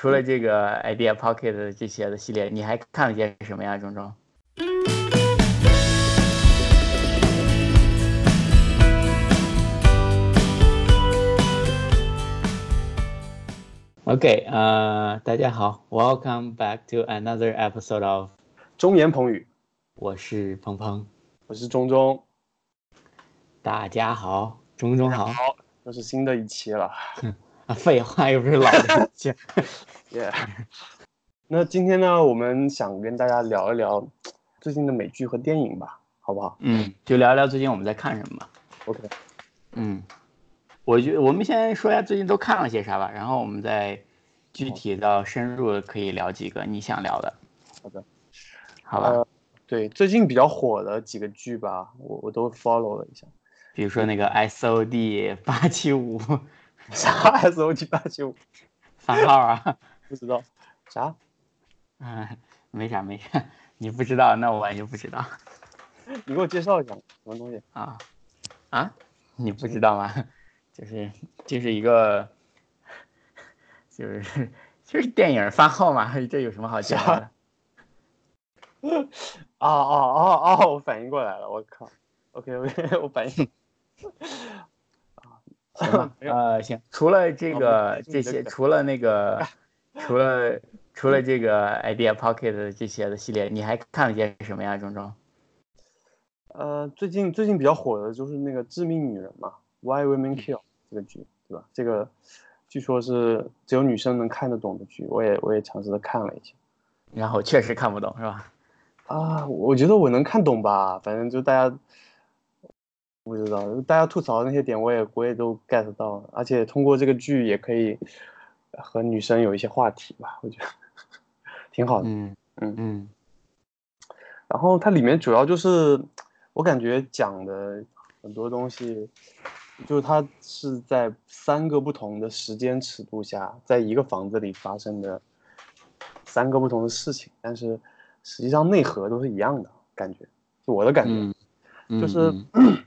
除了这个 Idea Pocket 这些的系列，你还看了些什么呀，钟钟？OK，呃，大家好，Welcome back to another episode of 中言彭语，我是鹏鹏，我是中中，大家好，钟钟好，又是新的一期了。啊，废话，又不是老的一期。Yeah，那今天呢，我们想跟大家聊一聊最近的美剧和电影吧，好不好？嗯，就聊聊最近我们在看什么吧。OK，嗯，我觉我们先说一下最近都看了些啥吧，然后我们再具体到深入的可以聊几个你想聊的。好的，好吧。呃，对，最近比较火的几个剧吧，我我都 follow 了一下。比如说那个 S O D 八七五，啥 S O T 八七五？番号啊？不知道啥？嗯，没啥没啥，你不知道，那我就不知道。你给我介绍一下什么东西？啊啊，你不知道吗？就是就是一个，就是就是电影番号嘛，这有什么好介绍的？哦哦哦哦！我反应过来了，我靠！OK OK，我反应。行吧，呃，行，除了这个这些，除了那个，除了除了这个 Idea Pocket 这些的系列，你还看了些什么呀，钟钟？呃，最近最近比较火的就是那个《致命女人》嘛，《Why Women Kill》这个剧，对吧？这个据说是只有女生能看得懂的剧，我也我也尝试的看了一下，然后确实看不懂，是吧？啊，我觉得我能看懂吧，反正就大家。不知道，大家吐槽的那些点，我也我也都 get 到了，而且通过这个剧也可以和女生有一些话题吧，我觉得挺好的。嗯嗯嗯。然后它里面主要就是，我感觉讲的很多东西，就是它是在三个不同的时间尺度下，在一个房子里发生的三个不同的事情，但是实际上内核都是一样的，感觉，就我的感觉，嗯、就是。嗯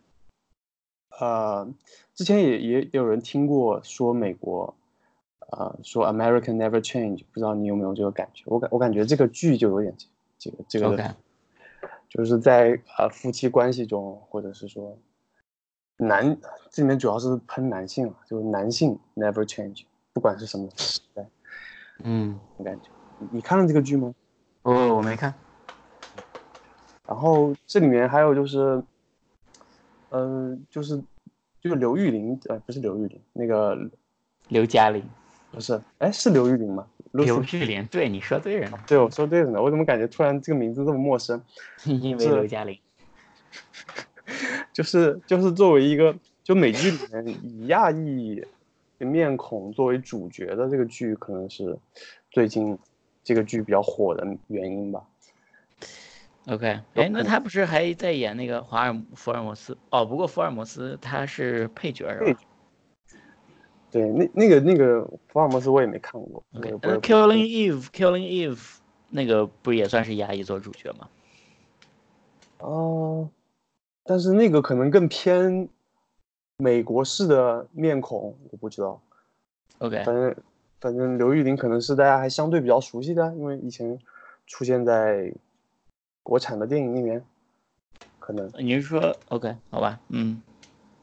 呃，之前也也有人听过说美国，呃，说 American never change，不知道你有没有这个感觉？我感我感觉这个剧就有点这个这个.就是在呃夫妻关系中，或者是说男这里面主要是喷男性啊，就是男性 never change，不管是什么时代，嗯，我感觉你看了这个剧吗？哦，我没看。然后这里面还有就是。嗯、呃，就是就是刘玉玲，呃，不是刘玉玲，那个刘嘉玲，不是，哎，是刘玉玲吗？刘玉玲，对，你说对了。对，我说对了呢。我怎么感觉突然这个名字这么陌生？因为刘嘉玲，就是就是作为一个就美剧里面以亚裔的面孔作为主角的这个剧，可能是最近这个剧比较火的原因吧。OK，哎，那他不是还在演那个华尔福尔摩斯？哦，不过福尔摩斯他是配角是吧？对，那那个那个福尔摩斯我也没看过。OK，那 Killing Eve，Killing Eve 那个不也算是压抑做主角吗？哦、呃，但是那个可能更偏美国式的面孔，我不知道。OK，反正反正刘玉玲可能是大家还相对比较熟悉的，因为以前出现在。国产的电影里面，可能你是说 OK 好吧，嗯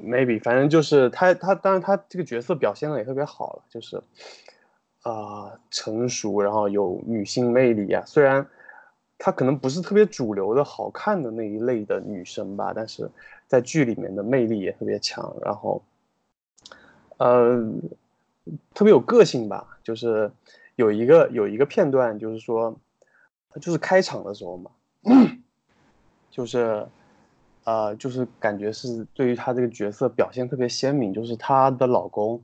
，maybe 反正就是他他当然他这个角色表现的也特别好了，就是啊、呃、成熟，然后有女性魅力啊。虽然她可能不是特别主流的好看的那一类的女生吧，但是在剧里面的魅力也特别强，然后呃特别有个性吧。就是有一个有一个片段，就是说就是开场的时候嘛。就是，呃，就是感觉是对于她这个角色表现特别鲜明，就是她的老公，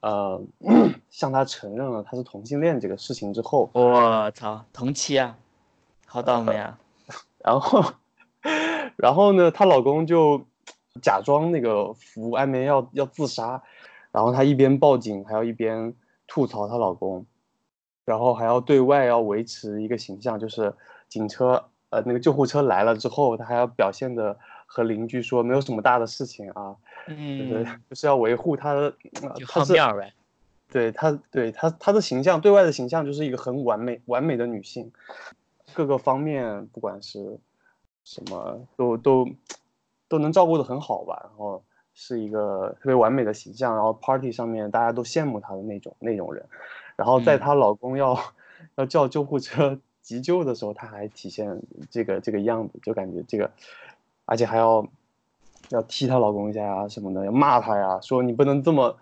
呃，向她承认了她是同性恋这个事情之后，我操，同期啊，好倒霉啊！然后，然后呢，她老公就假装那个服安眠药要自杀，然后她一边报警，还要一边吐槽她老公，然后还要对外要维持一个形象，就是警车。呃，那个救护车来了之后，他还要表现的和邻居说没有什么大的事情啊，嗯，就 是就是要维护他的，就他是好面呗，对她，对她，她的形象对外的形象就是一个很完美、完美的女性，各个方面不管是什么都都都能照顾的很好吧。然后是一个特别完美的形象，然后 party 上面大家都羡慕她的那种那种人。然后在她老公要 要叫救护车急救的时候，她还体现这个这个样子，就感觉这个，而且还要要踢她老公一下呀什么的，要骂他呀，说你不能这么。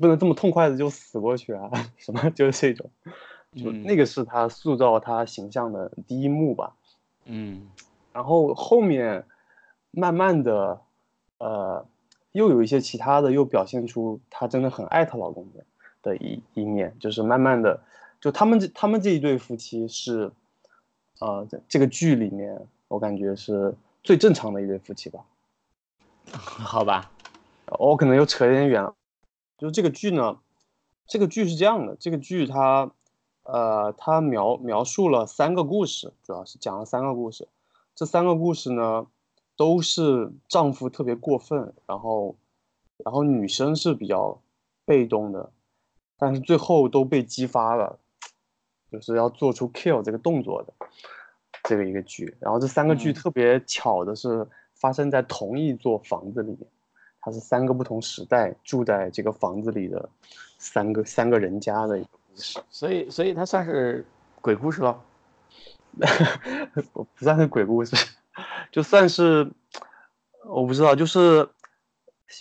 不能这么痛快的就死过去啊！什么就是这种，就那个是他塑造他形象的第一幕吧。嗯，然后后面慢慢的，呃，又有一些其他的，又表现出她真的很爱她老公的的一一面，就是慢慢的，就他们这他们这一对夫妻是，呃，这个剧里面我感觉是最正常的一对夫妻吧。好吧，我可能又扯有点远了。就这个剧呢，这个剧是这样的，这个剧它，呃，它描描述了三个故事，主要是讲了三个故事。这三个故事呢，都是丈夫特别过分，然后，然后女生是比较被动的，但是最后都被激发了，就是要做出 kill 这个动作的这个一个剧。然后这三个剧特别巧的是发生在同一座房子里面。它是三个不同时代住在这个房子里的三个三个人家的一个故事，所以所以它算是鬼故事喽？不算是鬼故事，就算是我不知道，就是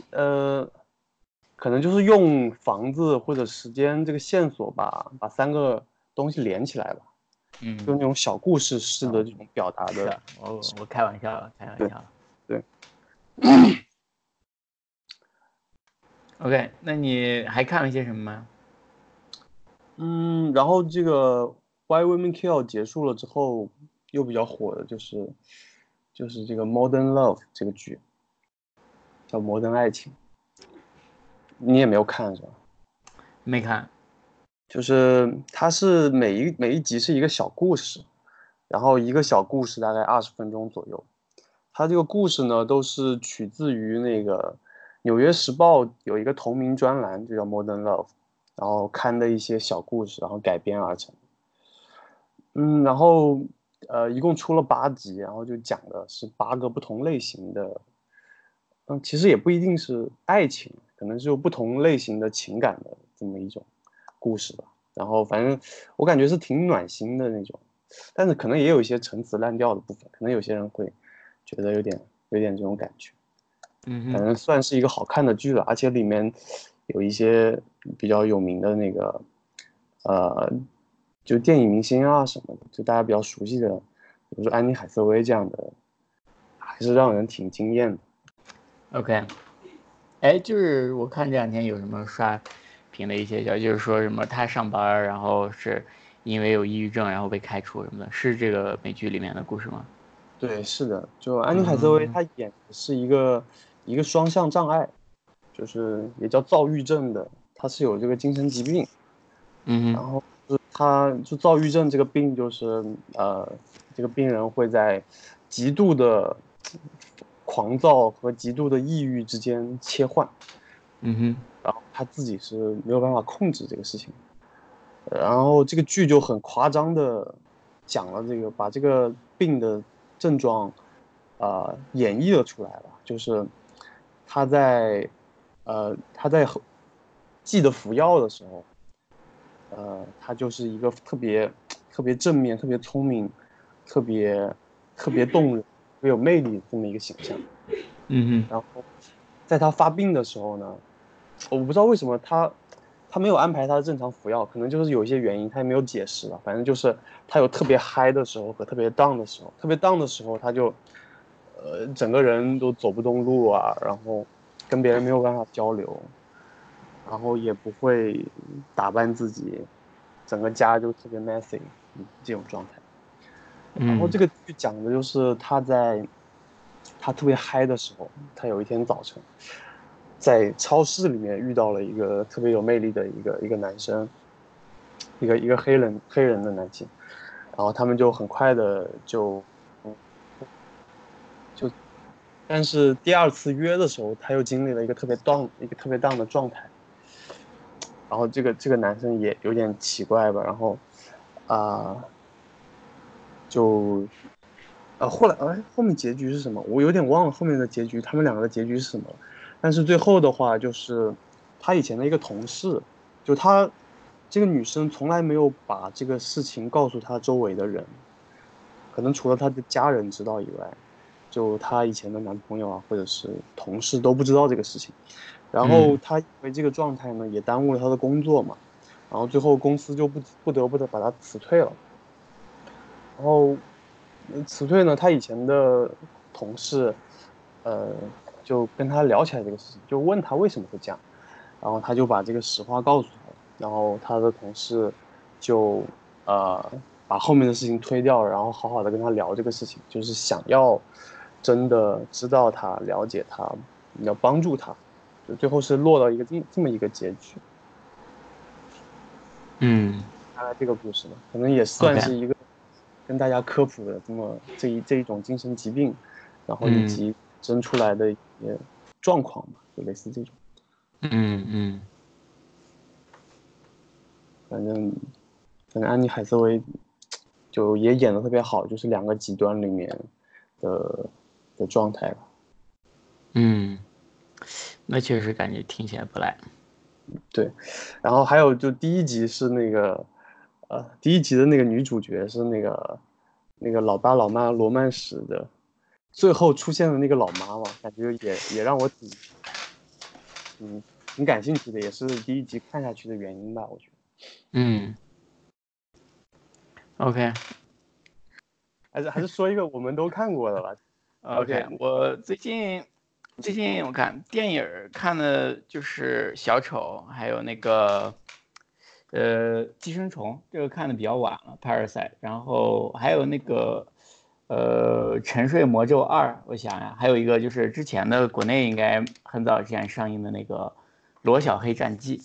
呃，可能就是用房子或者时间这个线索吧，把三个东西连起来吧，嗯，就那种小故事式的这种表达的。我我开玩笑了，开玩笑了，对。OK，那你还看了些什么吗？嗯，然后这个《Why Women Kill》结束了之后，又比较火的就是，就是这个《Modern Love》这个剧，叫《摩登爱情》。你也没有看是吧？没看。就是它是每一每一集是一个小故事，然后一个小故事大概二十分钟左右。它这个故事呢，都是取自于那个。《纽约时报》有一个同名专栏，就叫《Modern Love》，然后刊的一些小故事，然后改编而成。嗯，然后呃，一共出了八集，然后就讲的是八个不同类型的，嗯，其实也不一定是爱情，可能是有不同类型的情感的这么一种故事吧。然后反正我感觉是挺暖心的那种，但是可能也有一些陈词滥调的部分，可能有些人会觉得有点有点这种感觉。嗯，反正算是一个好看的剧了，而且里面有一些比较有名的那个，呃，就电影明星啊什么的，就大家比较熟悉的，比如说安妮海瑟薇这样的，还是让人挺惊艳的。OK，哎，就是我看这两天有什么刷屏的一些消息，就是说什么他上班，然后是因为有抑郁症，然后被开除什么的，是这个美剧里面的故事吗？对，是的，就安妮海瑟薇她演的是一个。一个双向障碍，就是也叫躁郁症的，她是有这个精神疾病，嗯，然后是他就躁郁症这个病，就是呃，这个病人会在极度的狂躁和极度的抑郁之间切换，嗯哼，然后他自己是没有办法控制这个事情，然后这个剧就很夸张的讲了这个，把这个病的症状啊演绎了出来了，就是。他在，呃，他在记得服药的时候，呃，他就是一个特别特别正面、特别聪明、特别特别动人、特别有魅力这么一个形象。嗯嗯。然后，在他发病的时候呢，我不知道为什么他他没有安排他的正常服药，可能就是有一些原因，他也没有解释了。反正就是他有特别嗨的时候和特别 down 的时候，特别 down 的时候他就。呃，整个人都走不动路啊，然后跟别人没有办法交流，然后也不会打扮自己，整个家就特别 messy，这种状态。然后这个剧讲的就是他在他特别嗨的时候，他有一天早晨在超市里面遇到了一个特别有魅力的一个一个男生，一个一个黑人黑人的男性，然后他们就很快的就。就但是第二次约的时候，他又经历了一个特别 down、一个特别 down 的状态，然后这个这个男生也有点奇怪吧，然后啊、就呃后来哎后面结局是什么？我有点忘了后面的结局，他们两个的结局是什么。但是最后的话就是他以前的一个同事，就他这个女生从来没有把这个事情告诉她周围的人，可能除了她的家人知道以外，就她以前的男朋友啊或者是同事都不知道这个事情。然后嗯她因为这个状态呢，也耽误了她的工作嘛，然后最后公司就不不得不的把她辞退了。然后呃辞退呢，她以前的同事，呃，就跟他聊起来这个事情，就问他为什么会这样，然后他就把这个实话告诉他了，然后他的同事就呃把后面的事情推掉了，然后好好的跟他聊这个事情，就是想要真的知道他、了解她，要帮助他，就最后是落到一个这这么一个结局。嗯。大概这个故事吧，可能也算是一个跟大家科普的这么这一这一种精神疾病，然后以嗯。及生出来的一些状况吧，就类似这种。嗯嗯反正反正安妮海瑟薇就也演的特别好，就是两个极端里面的的状态吧。嗯，那确实感觉听起来不赖。对，然后还有就第一集是那个，呃，第一集的那个女主角是那个那个老爸老妈罗曼史的，最后出现的那个老妈嘛，感觉也也让我挺，挺，挺感兴趣的，也是第一集看下去的原因吧，我觉得。嗯，OK 还是还是说一个我们都看过的吧。OK，我最近最近我看电影儿看的就是小丑，还有那个呃寄生虫，这个看的比较晚了，Parasite，然后还有那个呃沉睡魔咒二，我想呀，还有一个就是之前的国内应该很早之前上映的那个罗小黑战记。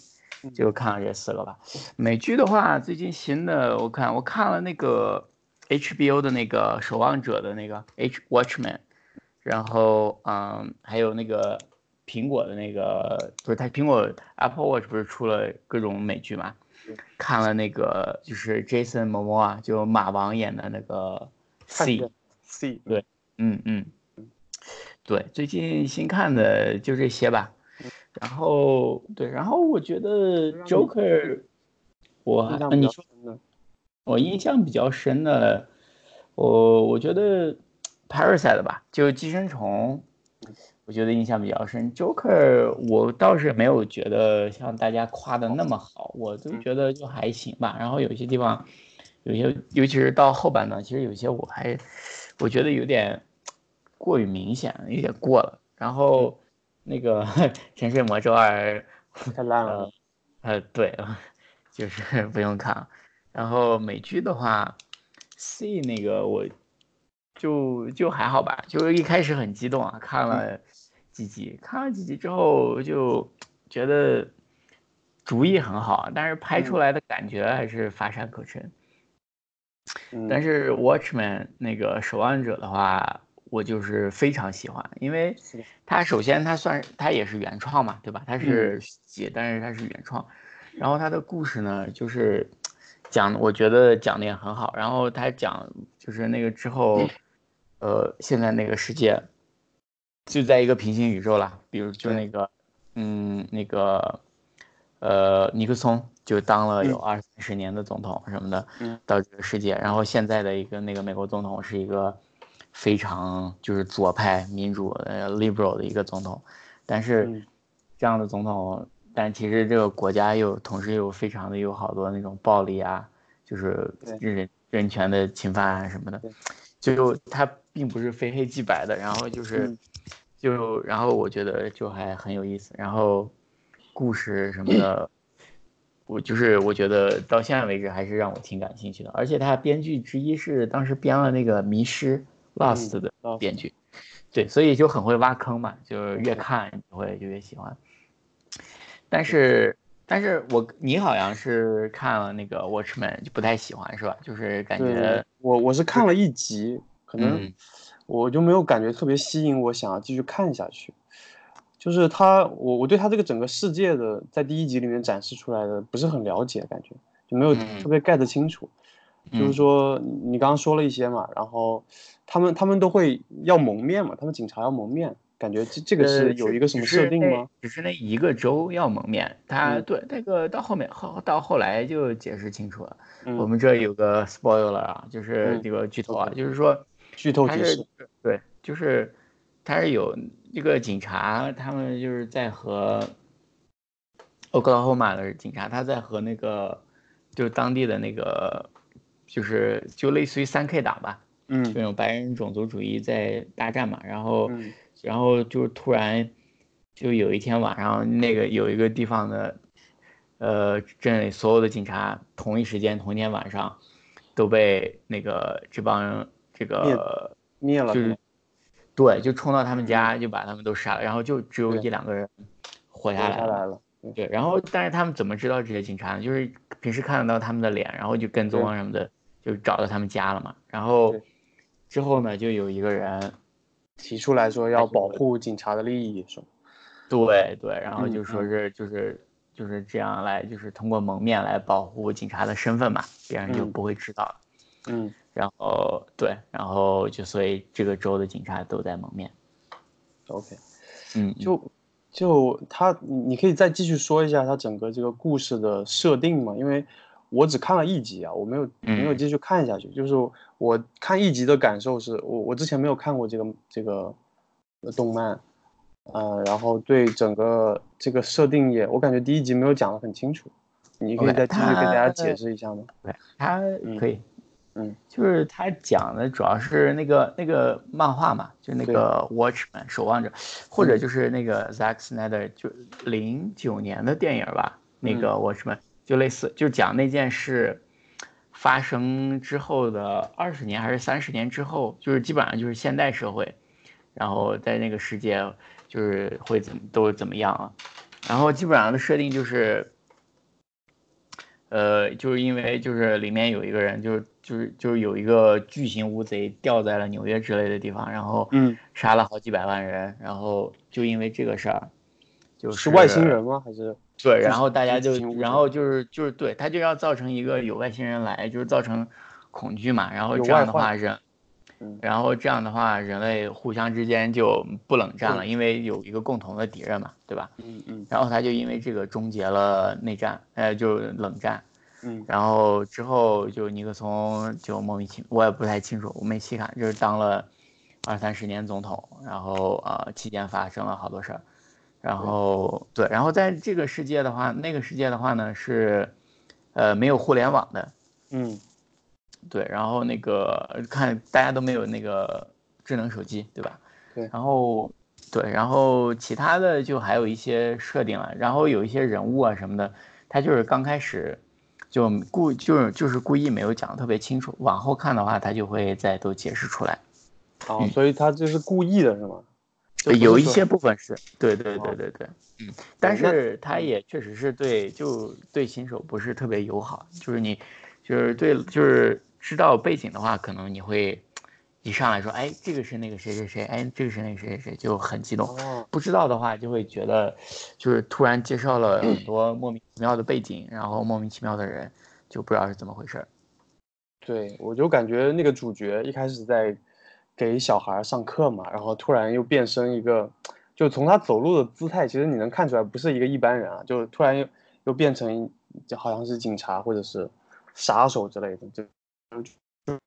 就看了这四个吧。美剧的话，最近新的我看我看了那个 HBO 的那个《守望者》的那个 H Watchman，然后嗯，还有那个苹果的那个，不是它苹果 Apple Watch 不是出了各种美剧嘛？看了那个就是 Jason Momoa 就马王演的那个 C，C，对嗯嗯，对，最近新看的就这些吧。然后对，然后我觉得 Joker，我印象比你。我印象比较深的，我我觉得 Parasite 吧，就寄生虫，我觉得印象比较深。Joker 我倒是没有觉得像大家夸的那么好，我就觉得就还行吧。然后有些地方，有些尤其是到后半段，其实有些我还我觉得有点过于明显，有点过了。然后那个《沉睡魔咒二 》太烂了。呃，对，就是 不用看了。然后美剧的话，C 那个我就就还好吧，就是一开始很激动啊，看了几集，看了几集之后就觉得主意很好，但是拍出来的感觉还是乏善可陈。嗯，但是 Watchman 那个守望者的话，我就是非常喜欢，因为它首先它算它也是原创嘛，对吧？它是写，但是它是原创。然后它的故事呢，就是讲，我觉得讲的也很好。然后它讲就是那个之后，呃，现在那个世界就在一个平行宇宙啦，比如就那个，嗯，那个，呃，尼克松就当了有二三十年的总统什么的，嗯。到这个世界。然后现在的一个那个美国总统是一个非常就是左派民主呃 liberal 的一个总统，但是嗯。这样的总统，但其实这个国家又同时又非常的有好多那种暴力啊，就是对。人人权的侵犯啊什么的对，就他并不是非黑即白的，然后就是嗯。就然后我觉得就还很有意思，然后故事什么的。我就是我觉得到现在为止还是让我挺感兴趣的，而且他编剧之一是当时编了那个《迷失》Lost 的编剧，对，所以就很会挖坑嘛，就是越看就会就越喜欢。但是，但是我你好像是看了那个 Watchman 就不太喜欢是吧？就是感觉，我我是看了一集，可能嗯我就没有感觉特别吸引我，想要继续看下去。就是他，我我对他这个整个世界的在第一集里面展示出来的不是很了解，感觉就没有特别 get 清楚。就是说你刚刚说了一些嘛，然后他们他们都会要蒙面嘛，他们警察要蒙面。感觉这这个是有一个什么设定吗？只是那一个州要蒙面，他对那个到后面后到后来就解释清楚了。我们这有个 spoiler 啊，就是这个剧透啊，就是说剧透解释，对，就是他是有一个警察，他们就是在和俄克拉荷马的警察，他在和那个就当地的那个就是就类似于三 K 党吧，嗯，这种白人种族主义在大战嘛，然后。然后就突然，就有一天晚上，那个有一个地方的，呃，镇里所有的警察同一时间同一天晚上，都被那个这帮这个灭了，就是对，就冲到他们家就把他们都杀了，然后就只有一两个人活下来了。对，然后但是他们怎么知道这些警察呢？就是平时看得到他们的脸，然后就跟踪啊什么的，就找到他们家了嘛。然后之后呢，就有一个人。提出来说要保护警察的利益，是吗？对对，然后就说是就是就是这样来，就是通过蒙面来保护警察的身份嘛，别人就不会知道了。嗯，然后对，然后就所以这个州的警察都在蒙面。OK，嗯，就就他，你可以再继续说一下他整个这个故事的设定吗？因为。我只看了一集啊，我没有没有继续看下去。就是我看一集的感受是，我我之前没有看过这个这个动漫，呃，然后对整个这个设定也，我感觉第一集没有讲的很清楚。你可以再继续给大家解释一下吗？对，他可以，嗯，就是他讲的主要是那个那个漫画嘛，就那个 Watchman 守望者，或者就是那个 Zack Snyder 就零九年的电影吧，那个 Watchman。就类似，就讲那件事发生之后的二十年还是三十年之后，就是基本上就是现代社会，然后在那个世界就是会怎么都怎么样啊？然后基本上的设定就是，呃，就是因为就是里面有一个人，就是就是就是有一个巨型乌贼掉在了纽约之类的地方，然后嗯，杀了好几百万人，然后就因为这个事儿，就是外星人吗？还是？对，然后大家就，然后就是就是对他就要造成一个有外星人来，就是造成恐惧嘛。然后这样的话人，然后这样的话人类互相之间就不冷战了，因为有一个共同的敌人嘛，对吧？嗯嗯。然后他就因为这个终结了内战，呃，就冷战。嗯。然后之后就尼克松就莫名其妙，我也不太清楚，我没细看，就是当了二三十年总统，然后呃期间发生了好多事儿。然后对，然后在这个世界的话，那个世界的话呢是，呃，没有互联网的，嗯，对，然后那个看大家都没有那个智能手机，对吧？对，然后对，然后其他的就还有一些设定了，然后有一些人物啊什么的，他就是刚开始就故就是就是故意没有讲的特别清楚，往后看的话他就会再都解释出来。哦，所以他这是故意的是吗？有一些部分是对对对对对，嗯，但是他也确实是对，就对新手不是特别友好。就是你，就是对，就是知道背景的话，可能你会一上来说，哎，这个是那个谁谁谁，哎，这个是那个谁谁谁，就很激动。不知道的话，就会觉得就是突然介绍了很 多莫名其妙的背景，然后莫名其妙的人，就不知道是怎么回事。对，我就感觉那个主角一开始在。给小孩上课嘛，然后突然又变身一个，就从他走路的姿态，其实你能看出来不是一个一般人啊，就突然又又变成就好像是警察或者是杀手之类的，就就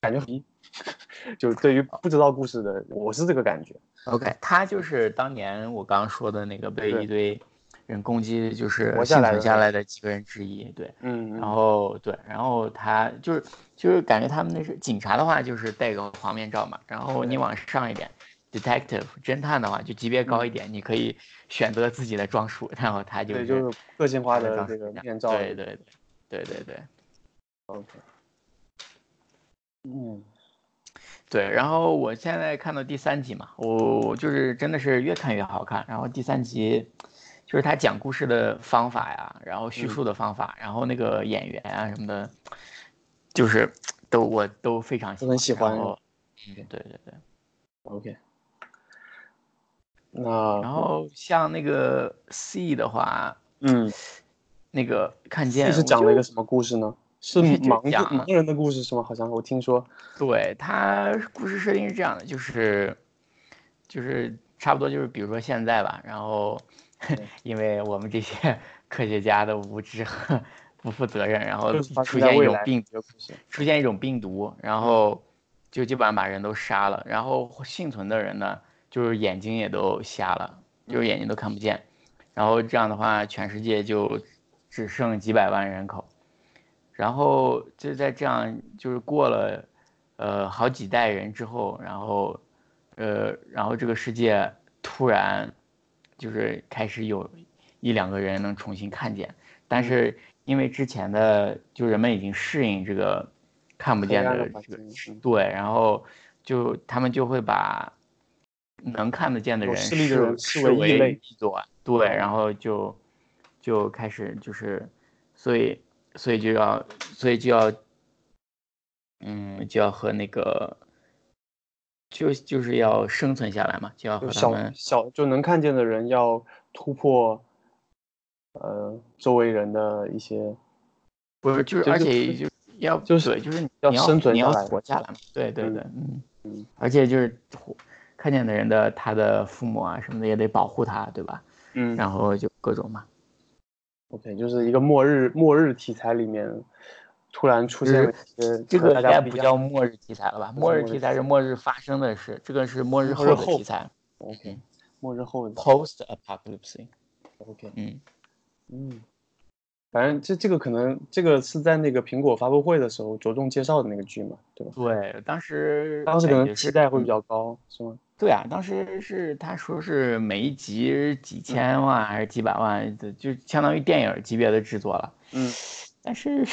感觉很，就对于不知道故事的，我是这个感觉。OK，他就是当年我刚刚说的那个被一堆。人攻击就是幸存下来的几个人之一，对，嗯，然后对，然后他就是就是感觉他们那是警察的话，就是戴个黄面罩嘛，然后你往上一点，detective 侦探的话就级别高一点，你可以选择自己的装束，然后他就对，就是个性化的这个面。罩，对对对对对对，OK，嗯，对，然后我现在看到第三集嘛，我就是真的是越看越好看，然后第三集。就是他讲故事的方法呀，然后叙述的方法，然后那个演员啊什么的，就是都我都非常喜欢。很喜欢。嗯，对对对。OK。那然后像那个 C 的话，嗯，那个看见是讲了一个什么故事呢？是盲讲盲人的故事是吗？好像我听说，对他故事设定是这样的，就是就是差不多就是比如说现在吧，然后 因为我们这些 科学家的无知和 不负责任，然后出现一种病。出现一种病毒，然后就基本上把人都杀了，然后幸存的人呢，就是眼睛也都瞎了，就是眼睛都看不见，然后这样的话，全世界就只剩几百万人口，然后就在这样就是过了呃好几代人之后，然后呃然后这个世界突然就是开始有一两个人能重新看见，但是因为之前的就人们已经适应这个看不见的对，然后就他们就会把能看得见的人视视为异类，对，然后就就开始就是，所以所以就要所以就要嗯就要和那个就就是要生存下来嘛，就要和他们小就能看见的人要突破，呃，周围人的一些不是就是而且就要就是对就是你要你要你要生存下来活下来嘛，对对嗯对，嗯嗯而且就是看见的人的他的父母啊什么的也得保护他，对吧？嗯然后就各种嘛，，OK，就是一个末日末日题材里面突然出现了一些这个应该不叫末日题材了吧？末日题题材是末日发生的事，这个是末日后末日后的题材 OK，末日后的，post apocalypse。OK，嗯，嗯，反正这这个可能这个是在那个苹果发布会的时候着重介绍的那个剧嘛，对吧？对，当时当时可能期待会比嗯较高，是吗？对啊，当时是他说是每一集几千万还是几百万的，就相当于电影级别的制作了。嗯，但是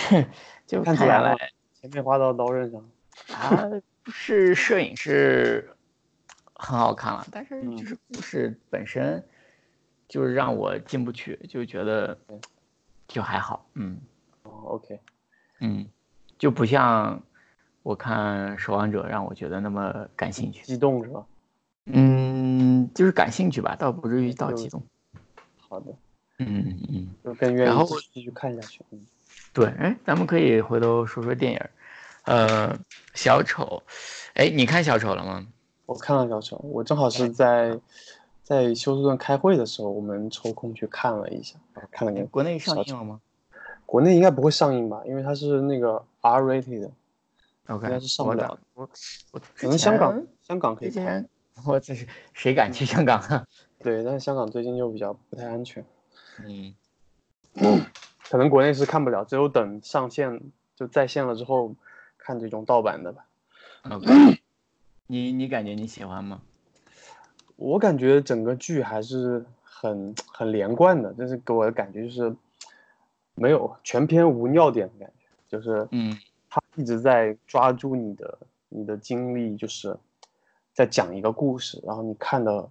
就看出来了看下来，钱没花到刀刃上。啊是摄影是很好看了，但是嗯就是故事本身就是让我进不去，就觉得就还好，嗯哦，OK，嗯，就不像我看《守望者》让我觉得那么感兴趣，激动是吧？嗯，就是感兴趣吧，倒不至于到激动，好的，嗯嗯嗯。就更愿然后意继续看下去。嗯，对，哎，咱们可以回头说说电影，呃，小丑，哎，你看小丑了吗？我看了小丑，我正好是在在休斯顿开会的时候，我们抽空去看了一下，看了个国内上映了吗国内应该不会上映吧，因为它是那个 R rated 的，？OK，应该是上不了我我我可能香港香港可以看。我这是谁敢去香港啊？对，但是香港最近就比较不太安全，嗯，可能国内是看不了，只有等上线就在线了之后看这种盗版的吧。OK，你你感觉你喜欢吗？我感觉整个剧还是很很连贯的，就是给我的感觉就是没有全篇无尿点的感觉，就是嗯他一直在抓住你的你的经历，就是在讲一个故事，然后你看的，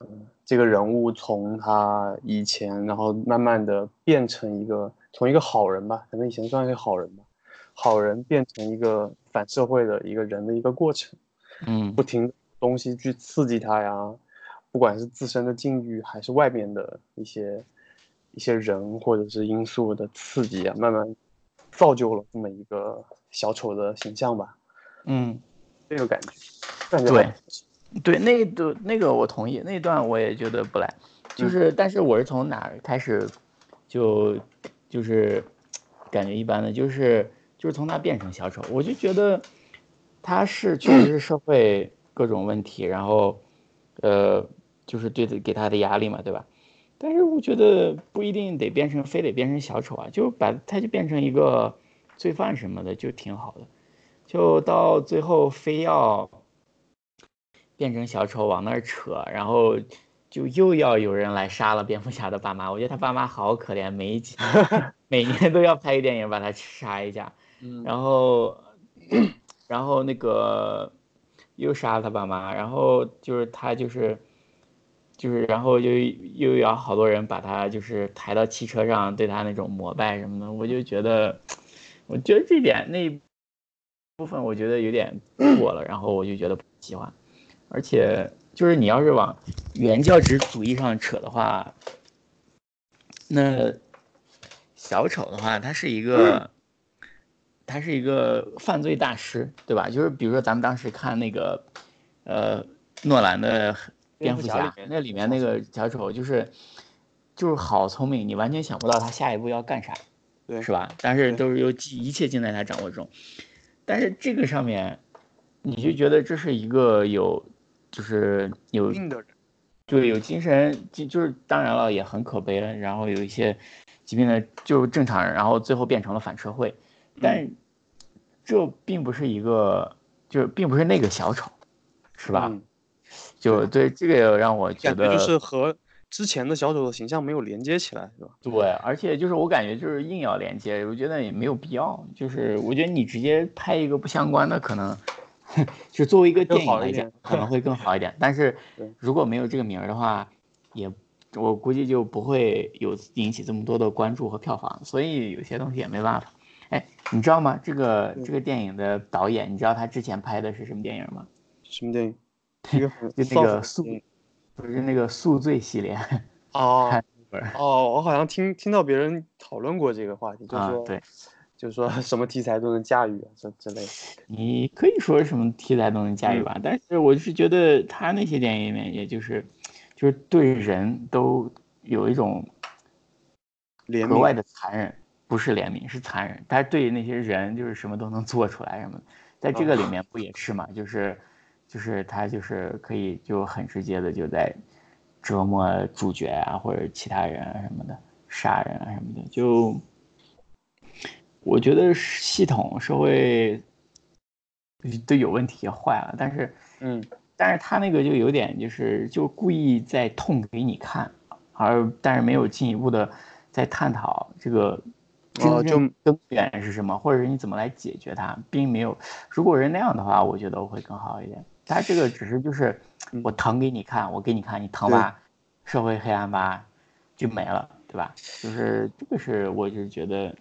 嗯，这个人物从他以前，然后慢慢的变成一个从一个好人吧，可能以前算是个好人吧，好人变成一个反社会的一个人的一个过程。嗯不停地东西去刺激他呀，不管是自身的境遇还是外面的一些一些人或者是因素的刺激啊，慢慢造就了这么一个小丑的形象吧，嗯，这个感觉，感觉对还对，那段那个我同意，那段我也觉得不赖，就是，但是我是从哪儿开始就就是感觉一般的，就是就是从他变成小丑，我就觉得他是确实是社会各种问题，然后呃就是对的给他的压力嘛，对吧？但是我觉得不一定得变成非得变成小丑啊，就把他就变成一个罪犯什么的就挺好的，就到最后非要。变成小丑往那儿扯，然后就又要有人来杀了蝙蝠侠的爸妈。我觉得他爸妈好可怜，每一集 每年都要拍个电影把他杀一下，嗯然后 然后那个又杀了他爸妈，然后就是他就是就是然后就又要好多人把他就是抬到汽车上对他那种膜拜什么的，我就觉得我觉得这点那部分我觉得有点过了，然后我就觉得不喜欢。而且就是你要是往原教旨主义上扯的话，那小丑的话，他是一个，他是一个犯罪大师，对吧？就是比如说咱们当时看那个，呃，诺兰的蝙蝠侠，那里面那个小丑就是就是好聪明，你完全想不到他下一步要干啥，对，是吧？但是都是有一切尽在他掌握中，但是这个上面，你就觉得这是一个有。就是有病的人，对，有精神就就是当然了，也很可悲了。然后有一些疾病的，就是正常人，然后最后变成了反社会。但这并不是一个，就并不是那个小丑，是吧？就对这个也让我觉得就是和之前的小丑的形象没有连接起来，是吧？对，而且就是我感觉就是硬要连接，我觉得也没有必要。就是我觉得你直接拍一个不相关的，可能。就作为一个电影来讲，可能会更好一点。但是如果没有这个名儿的话，也我估计就不会有引起这么多的关注和票房。所以有些东西也没办法。哎，你知道吗？这个这个电影的导演，你知道他之前拍的是什么电影吗？什么电影？就那个宿，不是那个宿醉系列。哦哦，我好像听听到别人讨论过这个话题，就是说对。就是说 什么题材都能驾驭啊，这之类。你可以说什么题材都能驾驭吧，但是我是觉得他那些电影里面，也就是，就是对人都有一种格外的残忍，不是怜悯，是残忍。但是对那些人，就是什么都能做出来什么，在这个里面不也是嘛？就是，就是他就是可以就很直接的就在折磨主角啊，或者其他人啊什么的，杀人啊什么的，就。我觉得系统社会都有问题坏了，但是，嗯，但是他那个就有点就是就故意在痛给你看，而但是没有进一步的在探讨这个根源是什么，或者是你怎么来解决它，并没有。如果是那样的话，我觉得会更好一点。他这个只是就是我疼给你看，我给你看，你疼吧，社会黑暗吧，就没了，对吧？就是这个是我就是觉得。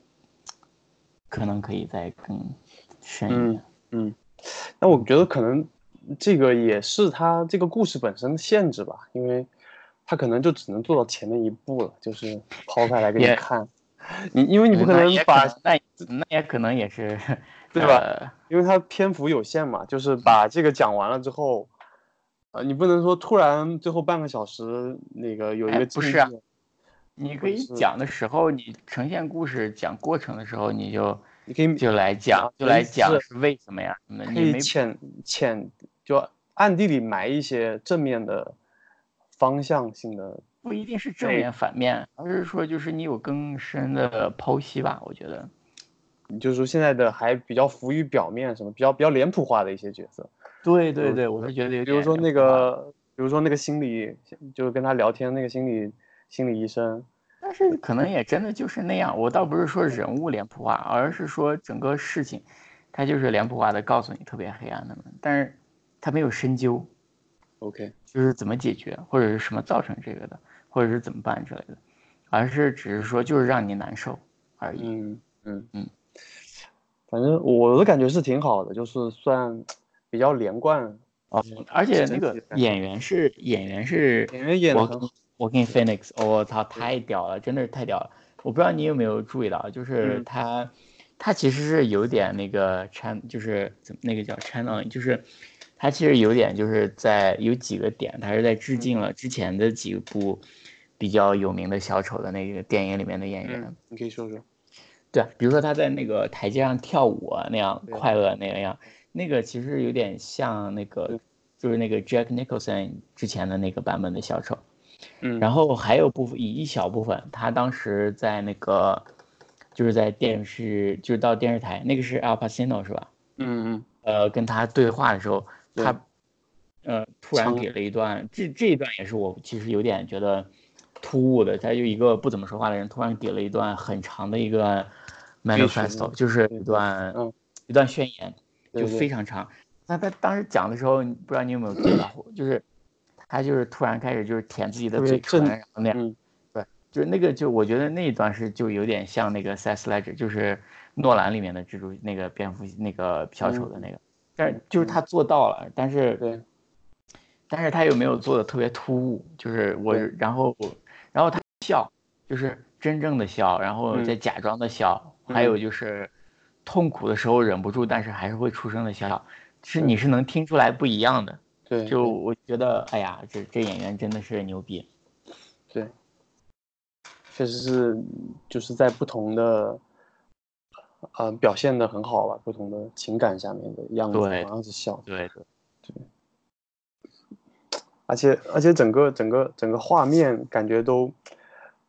可能可以再更深一点。嗯，那我觉得可能这个也是他这个故事本身的限制吧，因为他可能就只能做到前面一步了，就是抛开来给你看。你因为你不可能把那那也可能也是 对吧？因为它篇幅有限嘛，就是把这个讲完了之后，呃，你不能说突然最后半个小时那个有一个不是啊。你可以讲的时候，你呈现故事讲过程的时候，你就你可以就来讲，就来讲是为什么呀？可以浅浅就暗地里埋一些正面的方向性的，不一定是正面反面，而是说就是你有更深的剖析吧？我觉得，你就是说现在的还比较浮于表面，什么比较比较脸谱化的一些角色。对对对，我是觉得，比如说那个，比如说那个心理，就是跟他聊天那个心理。心理医生，但是可能也真的就是那样。我倒不是说人物脸谱化，而是说整个事情，他就是脸谱化的告诉你特别黑暗的。但是他没有深究，OK，就是怎么解决，或者是什么造成这个的，或者是怎么办之类的，而是只是说就是让你难受而已。嗯嗯嗯，反正我的感觉是挺好的，就是算比较连贯哦。而且那个演员是演员是演员演的很好。我跟 Phoenix，我操，太屌了，真的是太屌了！我不知道你有没有注意到，就是他，他其实是有点那个 chan，就是怎么那个叫 channel，就是他其实有点就是在有几个点，他是在致敬了之前的几部比较有名的小丑的那个电影里面的演员。你可以说说。对，比如说他在那个台阶上跳舞啊那样快乐那样，那个其实有点像那个，就是那个 Jack Nicholson 之前的那个版本的小丑。嗯，然后还有部分一一小部分，他当时在那个，就是在电视，就是到电视台，那个是 Al Pacino 是吧？嗯嗯。呃，跟他对话的时候，他，呃，突然给了一段，这这一段也是我其实有点觉得突兀的，他就一个不怎么说话的人，突然给了一段很长的一个 manifesto，就是一段一段宣言，就非常长。那他当时讲的时候，不知道你有没有注到，就是。他就是突然开始就是舔自己的嘴唇，然后那样，对，就是那个就我觉得那一段是就有点像那个 Seth Ledger，就是诺兰里面的蜘蛛那个蝙蝠那个小丑的那个，但是就是他做到了，但是对，但是他又没有做的特别突兀，就是我，然后然后他笑，就是真正的笑，然后再假装的笑，还有就是痛苦的时候忍不住，但是还是会出声的笑，是你是能听出来不一样的。对，就我觉得，哎呀，这这演员真的是牛逼。对，确实是，就是在不同的，呃，表现的很好吧，不同的情感下面的样子，同样是笑。对对对。而且而且整个整个整个画面感觉都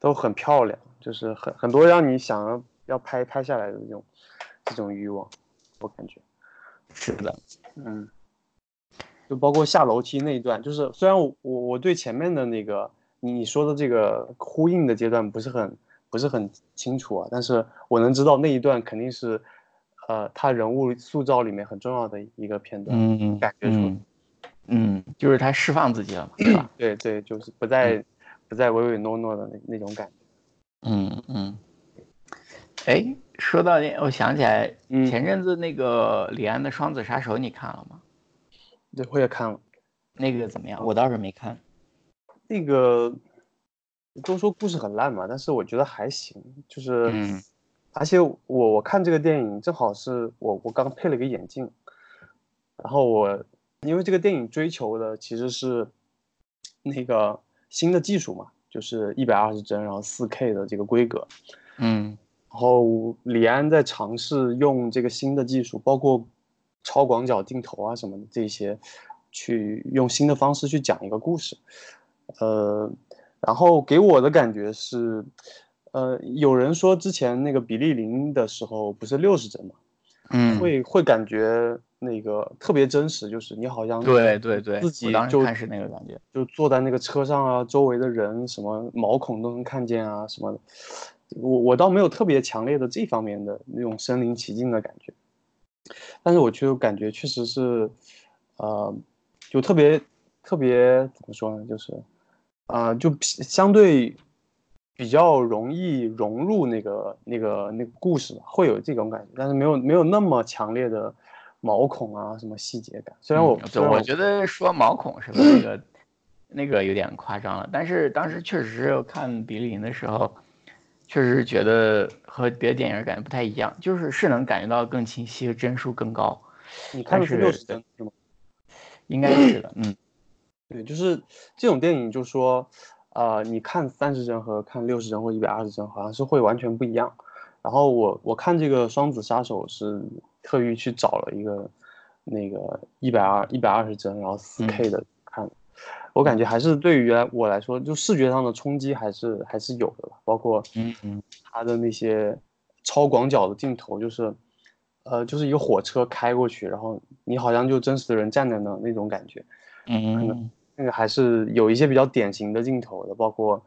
都很漂亮，就是很很多让你想要要拍拍下来的这种这种欲望，我感觉。是的，嗯。就包括下楼梯那一段，就是虽然我我我对前面的那个你说的这个呼应的阶段不是很不是很清楚啊，但是我能知道那一段肯定是，呃，他人物塑造里面很重要的一个片段，嗯感觉出，嗯，就是他释放自己了嘛，对吧？对对，就是不再不再唯唯诺诺的那那种感觉，嗯嗯。哎，说到那，我想起来，前阵子那个李安的《双子杀手》，你看了吗？对，我也看了，那个怎么样？我倒是没看。那个都说故事很烂嘛，但是我觉得还行。就是，而且我我看这个电影正好是我我刚配了个眼镜，然后我因为这个电影追求的其实是那个新的技术嘛，就是一百二十帧，然后四 K 的这个规格。嗯，然后李安在尝试用这个新的技术，包括。超广角镜头啊什么的这些，去用新的方式去讲一个故事，呃，然后给我的感觉是，呃，有人说之前那个比利林的时候不是六十帧嘛，嗯，会会感觉那个特别真实，就是你好像对对对，自己就开始那个感觉，就坐在那个车上啊，周围的人什么毛孔都能看见啊什么的，我我倒没有特别强烈的这方面的那种身临其境的感觉。但是我就感觉确实是，呃，就特别特别怎么说呢？就是，啊，就相对比较容易融入那个那个那个故事吧，会有这种感觉，但是没有没有那么强烈的毛孔啊什么细节感。虽然我我觉得说毛孔是那个那个有点夸张了，但是当时确实是看比利林的时候。确实觉得和别的电影感觉不太一样，就是是能感觉到更清晰，帧数更高。你看的是六十帧是吗？应该是的，嗯，对，就是这种电影，就说，呃，你看三十帧和看六十帧或一百二十帧，好像是会完全不一样。然后我我看这个《双子杀手》是特意去找了一个那个一百二一百二十帧，然后四 K 的看。我感觉还是对于我来说，就视觉上的冲击还是还是有的吧。包括嗯嗯，它的那些超广角的镜头，就是呃，就是一个火车开过去，然后你好像就真实的人站在那那种感觉。嗯，那个还是有一些比较典型的镜头的，包括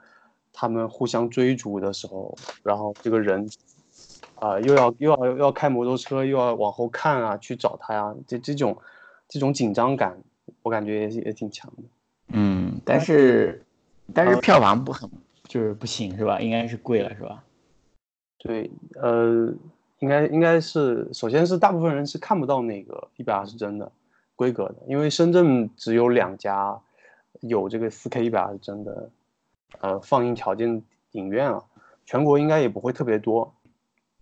他们互相追逐的时候，然后这个人啊又要又要又要开摩托车，又要往后看啊，去找他呀，这这种这种紧张感，我感觉也也挺强的。嗯，但是，但是票房不很，就是不行是吧？应该是贵了是吧？对，呃，应该应该是，首先是大部分人是看不到那个一百二十帧的规格的，因为深圳只有两家有这个四 K 一百二十帧的呃放映条件影院啊，全国应该也不会特别多。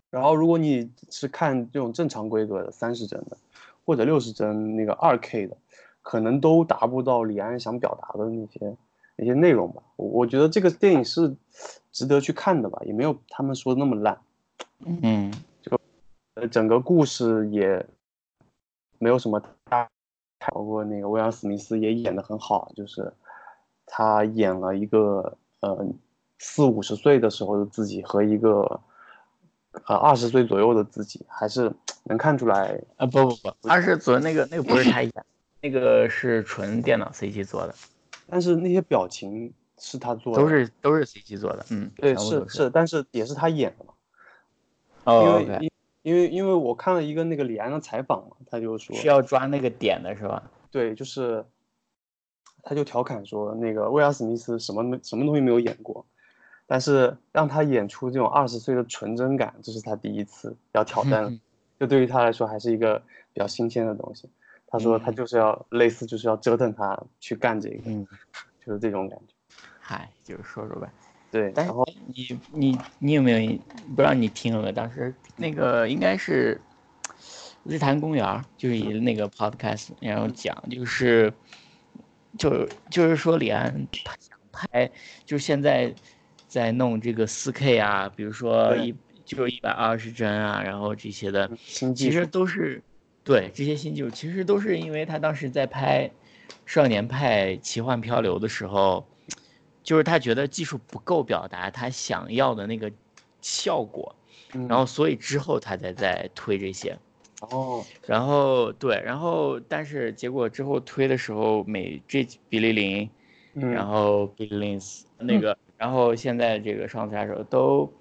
然后如果你是看这种正常规格的三十帧的，或者六十帧那个二 K 的。可能都达不到李安想表达的那些那些内容吧。我我觉得这个电影是值得去看的吧，也没有他们说的那么烂。嗯，就呃整个故事也没有什么大，包括那个威尔史密斯也演的很好，就是他演了一个呃四五十岁的时候的自己和一个呃二十岁左右的自己，还是能看出来啊不不不，二十左右那个那个不是他演。那个是纯电脑 CG 做的，但是那些表情是他做的，都是都是 CG 做的，嗯，对，是是，但是也是他演的嘛。哦，因为因因为因为我看了一个那个李安的采访嘛，他就说需要抓那个点的是吧？对，就是他就调侃说，那个威尔史密斯什么什么东西没有演过，但是让他演出这种二十岁的纯真感，这是他第一次要挑战，就对于他来说还是一个比较新鲜的东西。他说他嗯就是要类似就是要折腾他去干这个，嗯，就是这种感觉。嗨，就是说说呗。对，但是然后你你你有没有不知道你听了没？当时那个应该是日坛公园儿，就是以那个 podcast，然后讲就是就就是说李安他想拍，就是现在在弄这个四 K 啊，比如说一就是一百二十帧啊，然后这些的，其实都是对这些新技术，其实都是因为他当时在拍《少年派奇幻漂流》的时候，就是他觉得技术不够表达他想要的那个效果，嗯。然后所以之后他才在推这些，哦，然后对，然后但是结果之后推的时候，美这比利林，嗯，然后比利林斯那个，然后现在这个双子杀手都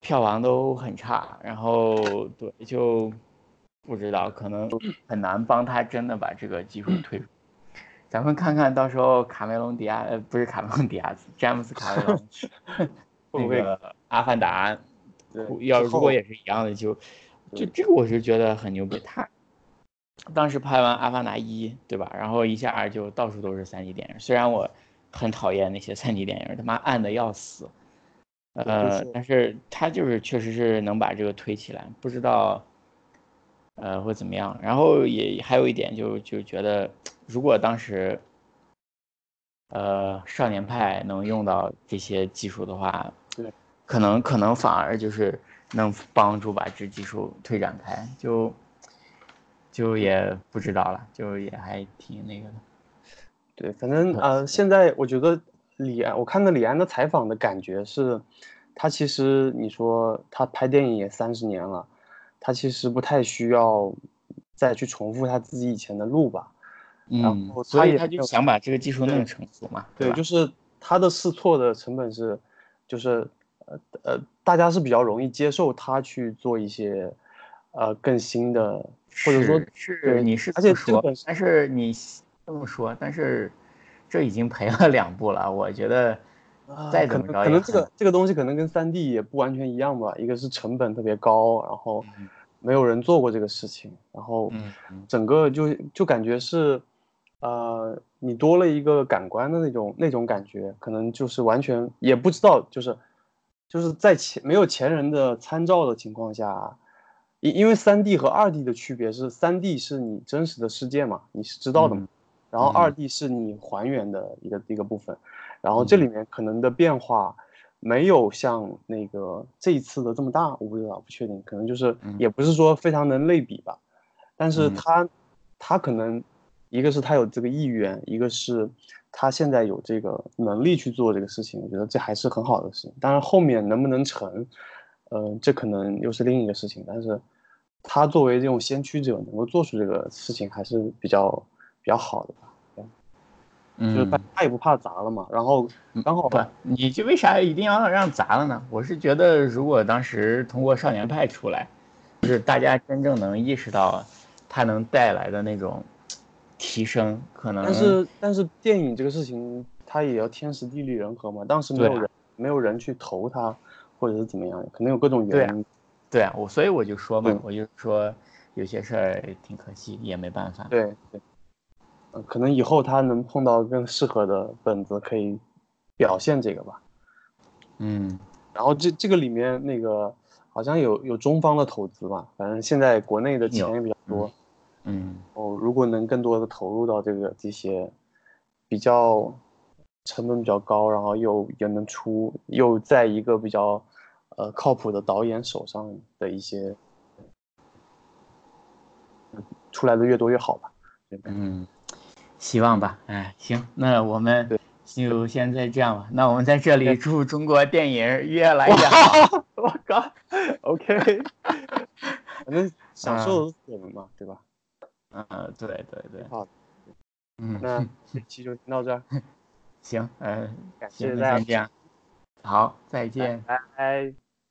票房都很差，然后对就不知道可能很难帮他真的把这个技术推出。咱们看看到时候卡梅隆迪亚呃不是卡梅隆迪亚斯，詹姆斯卡梅隆 会那个《阿凡达》要如果也是一样的就，就这个我是觉得很牛逼。他当时拍完《阿凡达一》，对吧？然后一下就到处都是三 D 电影，虽然我很讨厌那些三 D 电影，他妈暗的要死。呃，但是他就是确实是能把这个推起来，不知道呃会怎么样。然后也还有一点就就觉得，如果当时呃少年派能用到这些技术的话，对，可能可能反而就是能帮助把这技术推展开，就就也不知道了，就也还挺那个的。对，反正嗯呃，现在我觉得李安，我看到李安的采访的感觉是，他其实你说他拍电影也三十年了，他其实不太需要再去重复他自己以前的路吧。然嗯后，所以他就想把这个技术弄成熟嘛，对，吧？就是他的试错的成本是，就是呃呃，大家是比较容易接受他去做一些呃更新的，或者说是是你是而且这但是你这么说，但是这已经 赔了两步了，我觉得啊再可能可能怎么着也很这个这个东西可能跟三 D 也不完全一样吧，一个是成本特别高，然后嗯。没有人做过这个事情，然后整个就就感觉是，呃，你多了一个感官的那种那种感觉，可能就是完全也不知道，就是就是在前没有前人的参照的情况下，因因为三 D 和二 D 的区别是，三 D 是你真实的世界嘛，你是知道的嘛，然后二 D 是你还原的一个一个部分，然后这嗯里面可能的变化没有像那个这一次的这么大，我不知道，不确定，可能就是嗯也不是说非常能类比吧，但是嗯他他可能一个是他有这个意愿，一个是他现在有这个能力去做这个事情，我觉得这还是很好的事情。当然后面能不能成，呃，这可能又是另一个事情。但是他作为这种先驱者，能够做出这个事情还是比较比较好的吧。就是他也不怕砸了嘛，然后刚好不，你就为啥一定要让砸了呢？我是觉得，如果当时通过少年派出来，就是大家真正能意识到它能带来的那种提升，可能但是但是电影这个事情，它也要天时地利人和嘛。当时没有人、没有人去投它，或者是怎么样，可能有各种原因。对啊，我所以我就说嘛嗯，我就说有些事儿挺可惜，也没办法。对对，呃，可能以后他能碰到更适合的本子，可以表现这个吧。嗯然后这这个里面那个好像有有中方的投资吧，反正现在国内的钱也比较多。嗯哦，如果能更多的投入到这个这些比较成本比较高，然后又也能出，又在一个比较呃靠谱的导演手上的一些，嗯出来的越多越好吧嗯，希望吧。哎，行，那我们就现在这样吧。那我们在这里祝中国电影越来越好。我靠，OK，反正享受我们嘛，对吧？嗯，对对对。好，嗯，那这期就听到这儿，行，嗯，感，谢大家。好，再见。拜拜。